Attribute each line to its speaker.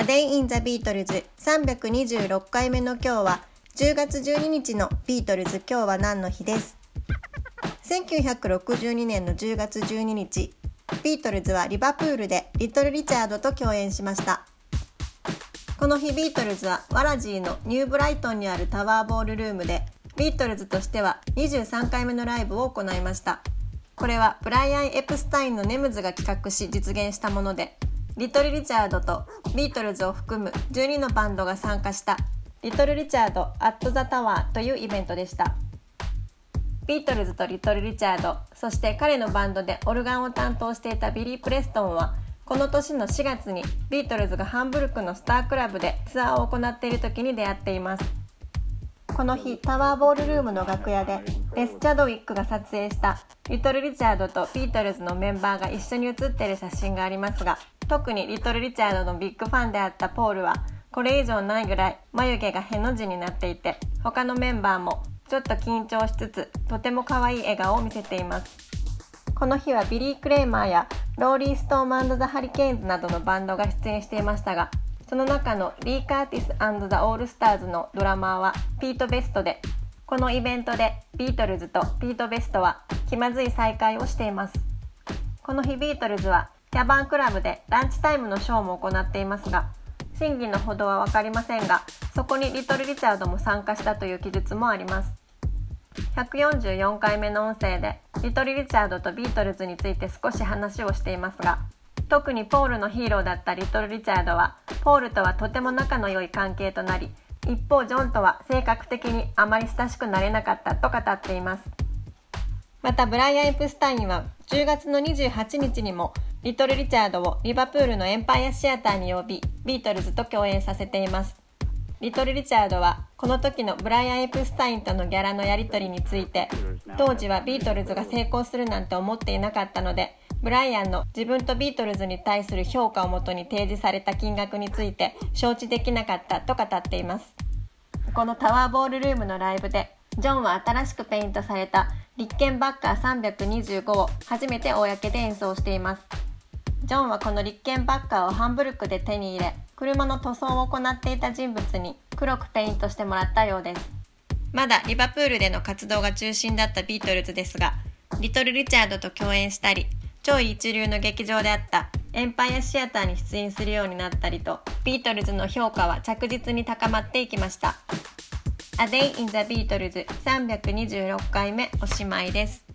Speaker 1: A Day in the Beatles 326回目の今日は10月12日のビートルズ今日は何の日です。1962年の10月12日ビートルズはリバプールでリトル・リチャードと共演しました。この日ビートルズはウォラシーのニューブライトンにあるタワーボールルームでビートルズとしては23回目のライブを行いました。これはブライアン・エプスタインのネムズが企画し実現したものでリトル・リチャードとビートルズを含む12のバンドが参加したリトル・リチャード・アット・ザ・タワーというイベントでした。ビートルズとリトル・リチャードそして彼のバンドでオルガンを担当していたビリー・プレストンはこの年の4月にビートルズがハンブルクのスタークラブでツアーを行っている時に出会っています。この日タワーボールルームの楽屋でレス・チャドウィックが撮影したリトル・リチャードとビートルズのメンバーが一緒に写っている写真がありますが特にリトル・リチャードのビッグファンであったポールはこれ以上ないぐらい眉毛がへの字になっていて他のメンバーもちょっと緊張しつつとても可愛い笑顔を見せています。この日はビリー・クレーマーやローリー・ストームザ・ハリケーンズなどのバンドが出演していましたがその中のリー・カーティスザ・オールスターズのドラマーはピート・ベストでこのイベントでビートルズとピート・ベストは気まずい再会をしています。この日ビートルズはキャバンクラブでランチタイムのショーも行っていますが真偽のほどは分かりませんがそこにリトル・リチャードも参加したという記述もあります。144回目の音声でリトル・リチャードとビートルズについて少し話をしていますが特にポールのヒーローだったリトル・リチャードはポールとはとても仲の良い関係となり一方ジョンとは性格的にあまり親しくなれなかったと語っています。またブライアン・エプスタインは10月の28日にもリトル・リチャードをリバプールのエンパイアシアターに呼びビートルズと共演させています。リトル・リチャードはこの時のブライアン・エプスタインとのギャラのやり取りについて当時はビートルズが成功するなんて思っていなかったのでブライアンの自分とビートルズに対する評価をもとに提示された金額について承知できなかったと語っています。このタワーボールルームのライブでジョンは新しくペイントされたリッケンバッカー325を初めて公で演奏しています。ジョンはこのリッケンバッカーをハンブルクで手に入れ車の塗装を行っていた人物に黒くペイントしてもらったようです。まだリバプールでの活動が中心だったビートルズですがリトル・リチャードと共演したり超一流の劇場であったエンパイアシアターに出演するようになったりとビートルズの評価は着実に高まっていきました。A Day in the Beatles 326回目おしまいです。